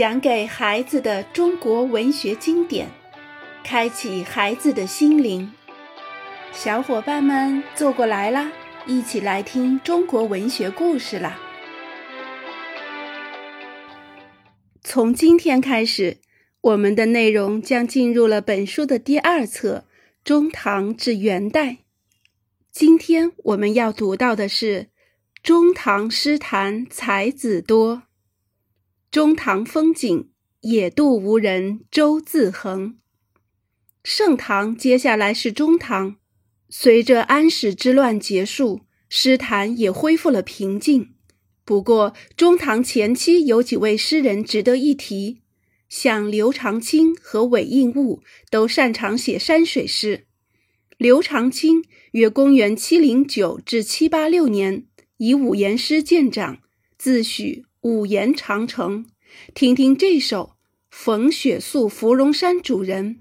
讲给孩子的中国文学经典，开启孩子的心灵。小伙伴们坐过来啦，一起来听中国文学故事啦！从今天开始，我们的内容将进入了本书的第二册——中唐至元代。今天我们要读到的是中唐诗坛才子多。中唐风景，野渡无人舟自横。盛唐接下来是中唐，随着安史之乱结束，诗坛也恢复了平静。不过，中唐前期有几位诗人值得一提，像刘长卿和韦应物都擅长写山水诗。刘长卿约公元七零九至七八六年，以五言诗见长，自诩。五言长城，听听这首《逢雪宿芙蓉山》主人：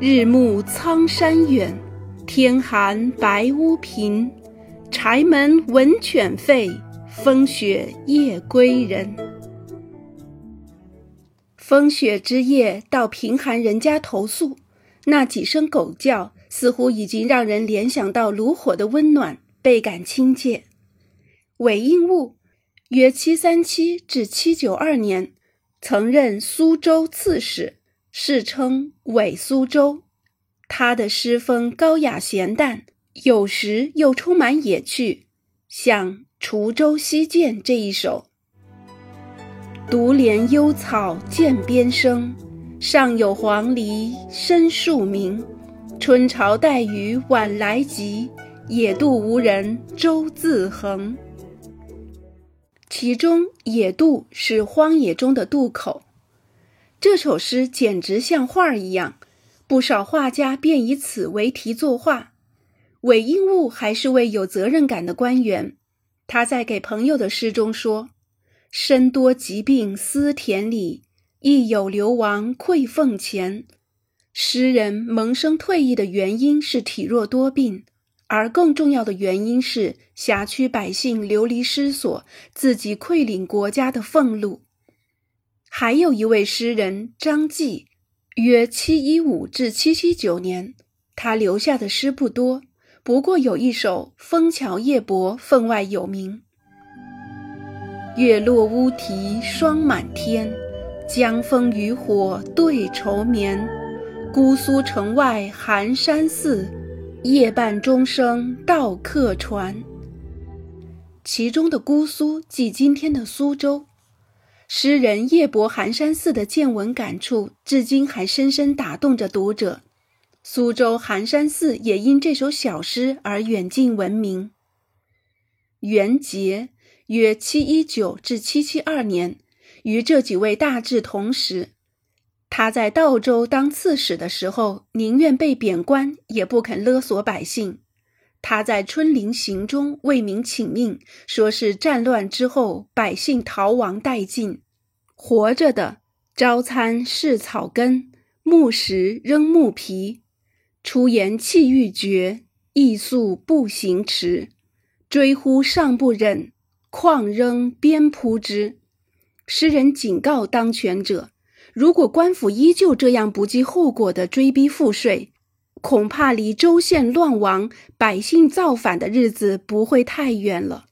日暮苍山远，天寒白屋贫。柴门闻犬吠，风雪夜归人。风雪之夜，到贫寒人家投宿，那几声狗叫，似乎已经让人联想到炉火的温暖，倍感亲切。韦应物。约七三七至七九二年，曾任苏州刺史，世称韦苏州。他的诗风高雅闲淡，有时又充满野趣，像《滁州西涧》这一首：“独怜幽草涧边生，上有黄鹂深树鸣。春潮带雨晚来急，野渡无人舟自横。”其中“野渡”是荒野中的渡口，这首诗简直像画一样，不少画家便以此为题作画。韦应物还是位有责任感的官员，他在给朋友的诗中说：“身多疾病思田里，亦有流亡愧俸前。”诗人萌生退役的原因是体弱多病。而更重要的原因是辖区百姓流离失所，自己愧领国家的俸禄。还有一位诗人张继，约七一五至七七九年，他留下的诗不多，不过有一首《枫桥夜泊》分外有名：“月落乌啼霜满天，江枫渔火对愁眠。姑苏城外寒山寺。”夜半钟声到客船。其中的姑苏即今天的苏州。诗人夜泊寒山寺的见闻感触，至今还深深打动着读者。苏州寒山寺也因这首小诗而远近闻名。元节约七一九至七七二年，与这几位大致同时。他在道州当刺史的时候，宁愿被贬官，也不肯勒索百姓。他在《春陵行》中为民请命，说是战乱之后百姓逃亡殆尽，活着的朝餐是草根，暮食扔木皮，出言气欲绝，亦速步行迟，追呼尚不忍，况仍鞭扑之。诗人警告当权者。如果官府依旧这样不计后果地追逼赋税，恐怕离州县乱亡、百姓造反的日子不会太远了。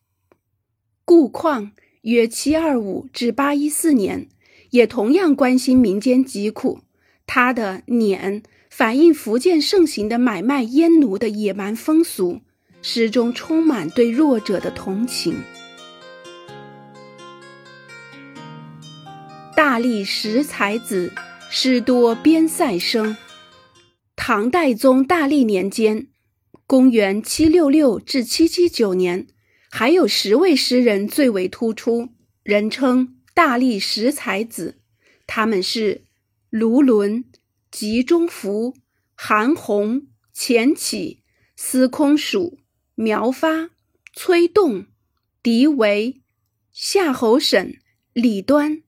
顾况约七二五至八一四年，也同样关心民间疾苦。他的《撵》反映福建盛行的买卖阉奴的野蛮风俗，诗中充满对弱者的同情。大历十才子，诗多边塞生。唐代宗大历年间，公元七六六至七七九年，还有十位诗人最为突出，人称大历十才子。他们是卢纶、吉中福、韩翃、钱起、司空曙、苗发、崔栋、狄维、夏侯审、李端。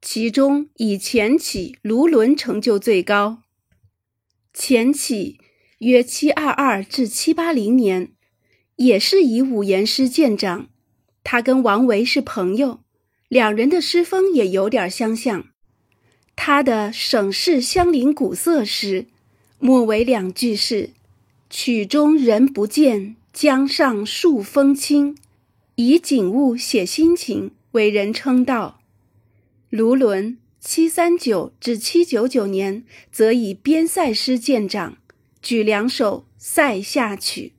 其中以钱起、卢纶成就最高。钱起约七二二至七八零年，也是以五言诗见长。他跟王维是朋友，两人的诗风也有点相像。他的省市相邻古色诗，末尾两句是“曲中人不见，江上树风清”，以景物写心情，为人称道。卢纶（七三九至七九九年）则以边塞诗见长，举两首《塞下曲》：“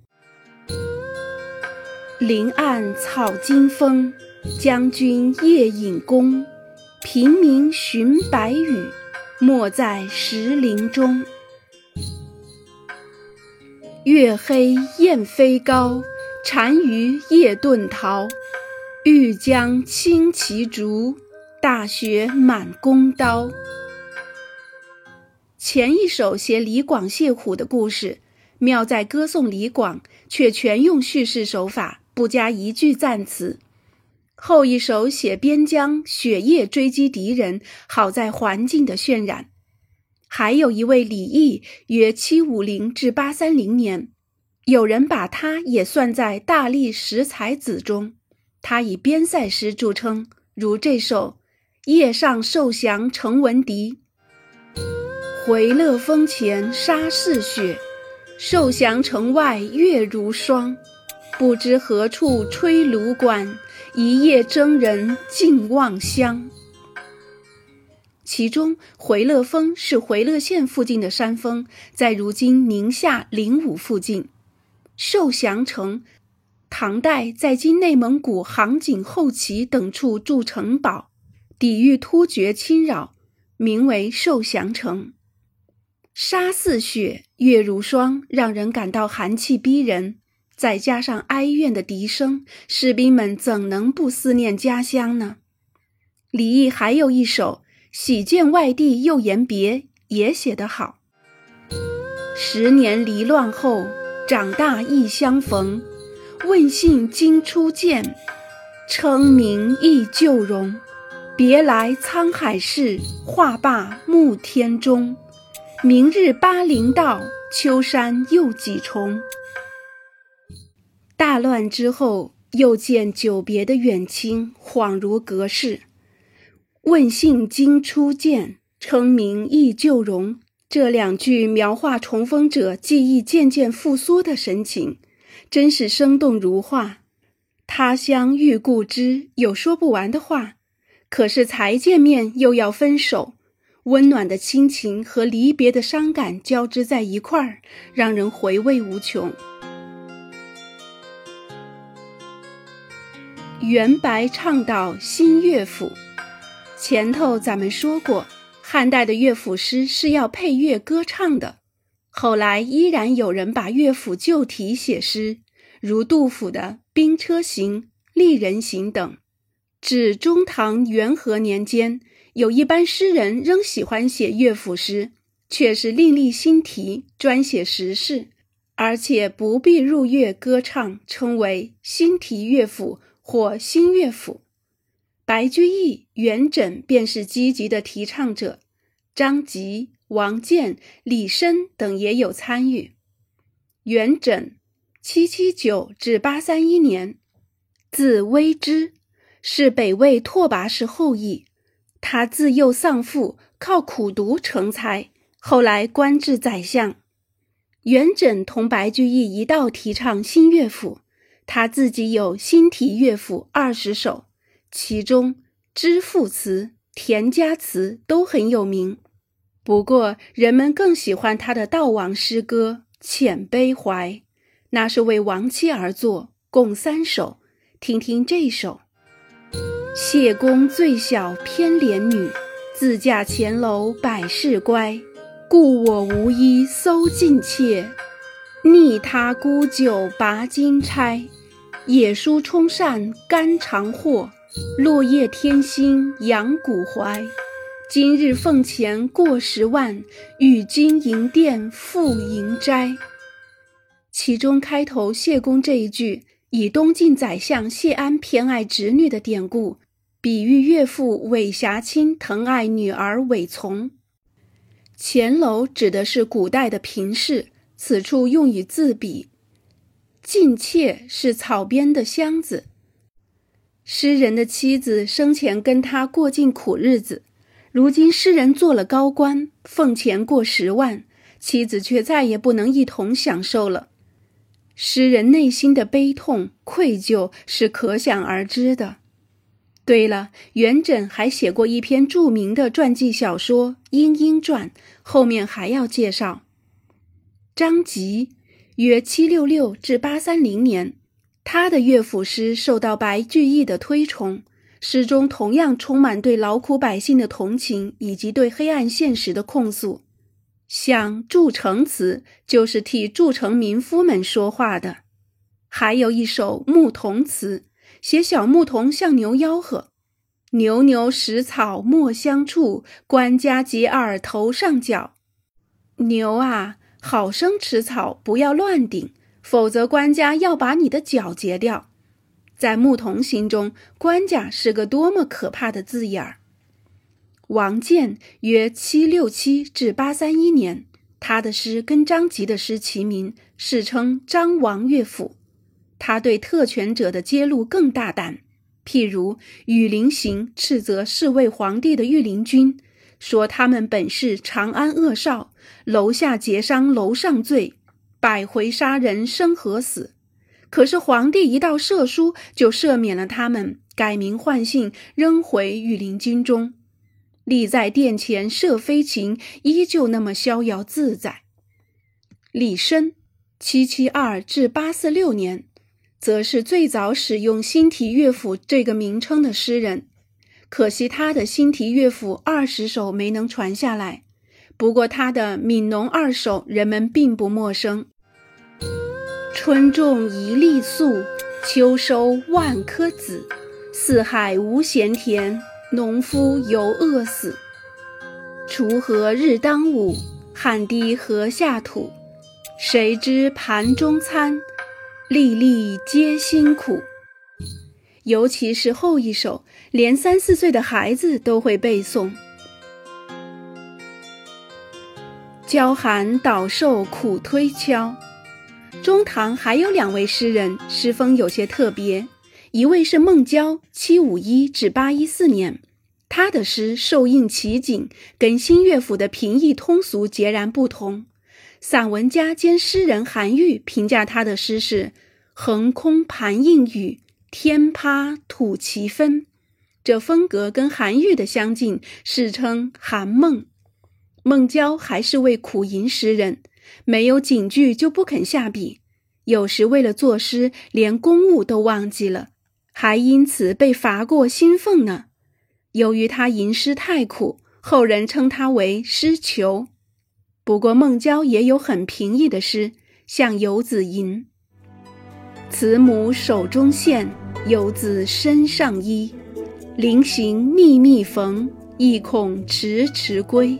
林暗草惊风，将军夜引弓。”平明寻白羽，没在石林中。月黑雁飞高，单于夜遁逃。欲将轻骑逐，大雪满弓刀。前一首写李广谢虎的故事，妙在歌颂李广，却全用叙事手法，不加一句赞词。后一首写边疆雪夜追击敌人，好在环境的渲染。还有一位李益，约七五零至八三零年，有人把他也算在大历十才子中。他以边塞诗著称，如这首《夜上受降城闻笛》：回乐峰前沙似雪，受降城外月如霜。不知何处吹芦管。一夜征人尽望乡。其中回乐峰是回乐县附近的山峰，在如今宁夏灵武附近。受降城，唐代在今内蒙古杭锦后旗等处筑城堡，抵御突厥侵扰，名为受降城。沙似雪，月如霜，让人感到寒气逼人。再加上哀怨的笛声，士兵们怎能不思念家乡呢？李益还有一首《喜见外地又言别》，也写得好。十年离乱后，长大亦相逢。问姓今初见，称名忆旧容。别来沧海事，话罢暮天钟。明日巴陵道，秋山又几重。大乱之后，又见久别的远亲，恍如隔世。问姓今初见，称名忆旧容。这两句描画重逢者记忆渐渐复苏的神情，真是生动如画。他乡遇故知，有说不完的话。可是才见面又要分手，温暖的亲情和离别的伤感交织在一块儿，让人回味无穷。元白倡导新乐府，前头咱们说过，汉代的乐府诗是要配乐歌唱的。后来依然有人把乐府旧题写诗，如杜甫的《兵车行》《丽人行》等。至中唐元和年间，有一班诗人仍喜欢写乐府诗，却是另立新题，专写时事，而且不必入乐歌唱，称为新题乐府。或新乐府，白居易、元稹便是积极的提倡者，张籍、王建、李绅等也有参与。元稹（七七九至八三一年），字微之，是北魏拓跋氏后裔。他自幼丧父，靠苦读成才，后来官至宰相。元稹同白居易一道提倡新乐府。他自己有新题乐府二十首，其中知赋词、田家词都很有名。不过，人们更喜欢他的悼亡诗歌《遣悲怀》，那是为亡妻而作，共三首。听听这首：谢公最小偏怜女，自嫁前楼百事乖。故我无衣搜尽妾，逆他沽酒拔金钗。野书充扇甘肠货，落叶添薪扬骨怀。今日俸钱过十万，与君营店复营斋。其中开头谢公这一句，以东晋宰相谢安偏爱侄女的典故，比喻岳父韦侠卿疼爱女儿韦从。钱楼指的是古代的平室，此处用以自比。近妾是草编的箱子，诗人的妻子生前跟他过尽苦日子，如今诗人做了高官，俸钱过十万，妻子却再也不能一同享受了。诗人内心的悲痛、愧疚是可想而知的。对了，元稹还写过一篇著名的传记小说《莺莺传》，后面还要介绍。张籍，约七六六至八三零年。他的乐府诗受到白居易的推崇，诗中同样充满对劳苦百姓的同情以及对黑暗现实的控诉。像《筑城词》就是替筑城民夫们说话的，还有一首《牧童词》，写小牧童向牛吆喝：“牛牛食草莫相触，官家结耳头上角。”牛啊，好生吃草，不要乱顶。否则，官家要把你的脚截掉。在牧童心中，官家是个多么可怕的字眼儿。王建约七六七至八三一年，他的诗跟张籍的诗齐名，世称“张王乐府”。他对特权者的揭露更大胆，譬如《羽林行》斥责侍卫皇帝的御林军，说他们本是长安恶少，楼下劫伤楼上罪。百回杀人生何死？可是皇帝一道赦书，就赦免了他们，改名换姓，扔回御林军中。立在殿前射飞禽，依旧那么逍遥自在。李绅，七七二至八四六年，则是最早使用新题乐府这个名称的诗人。可惜他的新题乐府二十首没能传下来。不过，他的《悯农二首》人们并不陌生：“春种一粒粟，秋收万颗子。四海无闲田，农夫犹饿死。锄禾日当午，汗滴禾下土。谁知盘中餐，粒粒皆辛苦。”尤其是后一首，连三四岁的孩子都会背诵。娇寒岛瘦苦推敲。中唐还有两位诗人，诗风有些特别。一位是孟郊（七五一至八一四年），他的诗受印奇景，跟新乐府的平易通俗截然不同。散文家兼诗人韩愈评价他的诗是“横空盘映雨，天趴吐奇分”，这风格跟韩愈的相近，世称韩孟。孟郊还是位苦吟诗人，没有警句就不肯下笔，有时为了作诗，连公务都忘记了，还因此被罚过薪俸呢。由于他吟诗太苦，后人称他为诗囚。不过孟郊也有很平易的诗，像《游子吟》：“慈母手中线，游子身上衣。临行密密缝，意恐迟迟归。”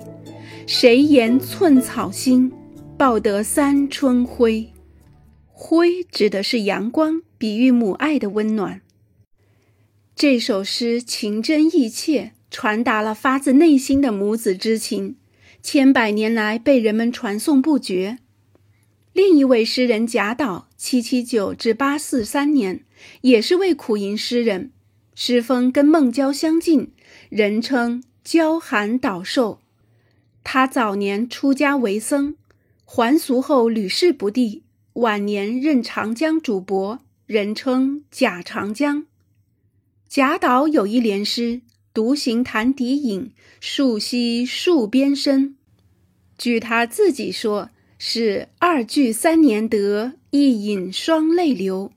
谁言寸草心，报得三春晖。晖指的是阳光，比喻母爱的温暖。这首诗情真意切，传达了发自内心的母子之情，千百年来被人们传颂不绝。另一位诗人贾岛（七七九至八四三年）也是位苦吟诗人，诗风跟孟郊相近，人称“娇寒岛瘦”。他早年出家为僧，还俗后屡试不第，晚年任长江主簿，人称贾长江。贾岛有一联诗：“独行潭底影，树溪树边深。”据他自己说，是二句三年得，一饮双泪流。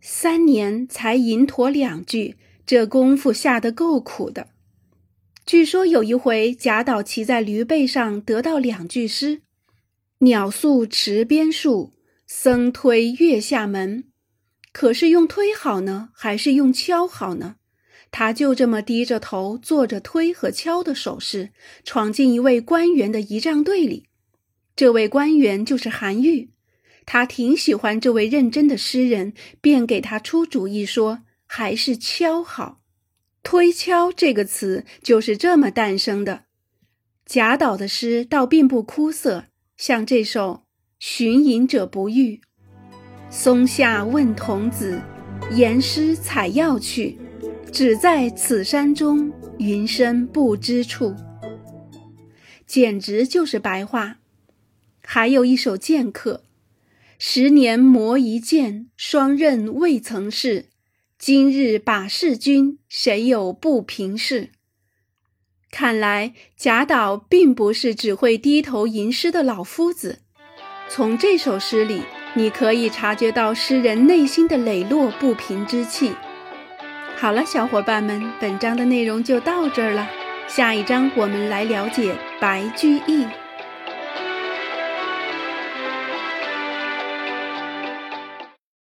三年才吟妥两句，这功夫下得够苦的。据说有一回，贾岛骑在驴背上，得到两句诗：“鸟宿池边树，僧推月下门。”可是用推好呢，还是用敲好呢？他就这么低着头，做着推和敲的手势，闯进一位官员的仪仗队里。这位官员就是韩愈，他挺喜欢这位认真的诗人，便给他出主意说：“还是敲好。”推敲这个词就是这么诞生的。贾岛的诗倒并不枯涩，像这首《寻隐者不遇》：“松下问童子，言师采药去。只在此山中，云深不知处。简直就是白话。还有一首剑客：十年磨一剑，双刃未曾试。今日把示君，谁有不平事？看来贾岛并不是只会低头吟诗的老夫子。从这首诗里，你可以察觉到诗人内心的磊落不平之气。好了，小伙伴们，本章的内容就到这儿了。下一章我们来了解白居易。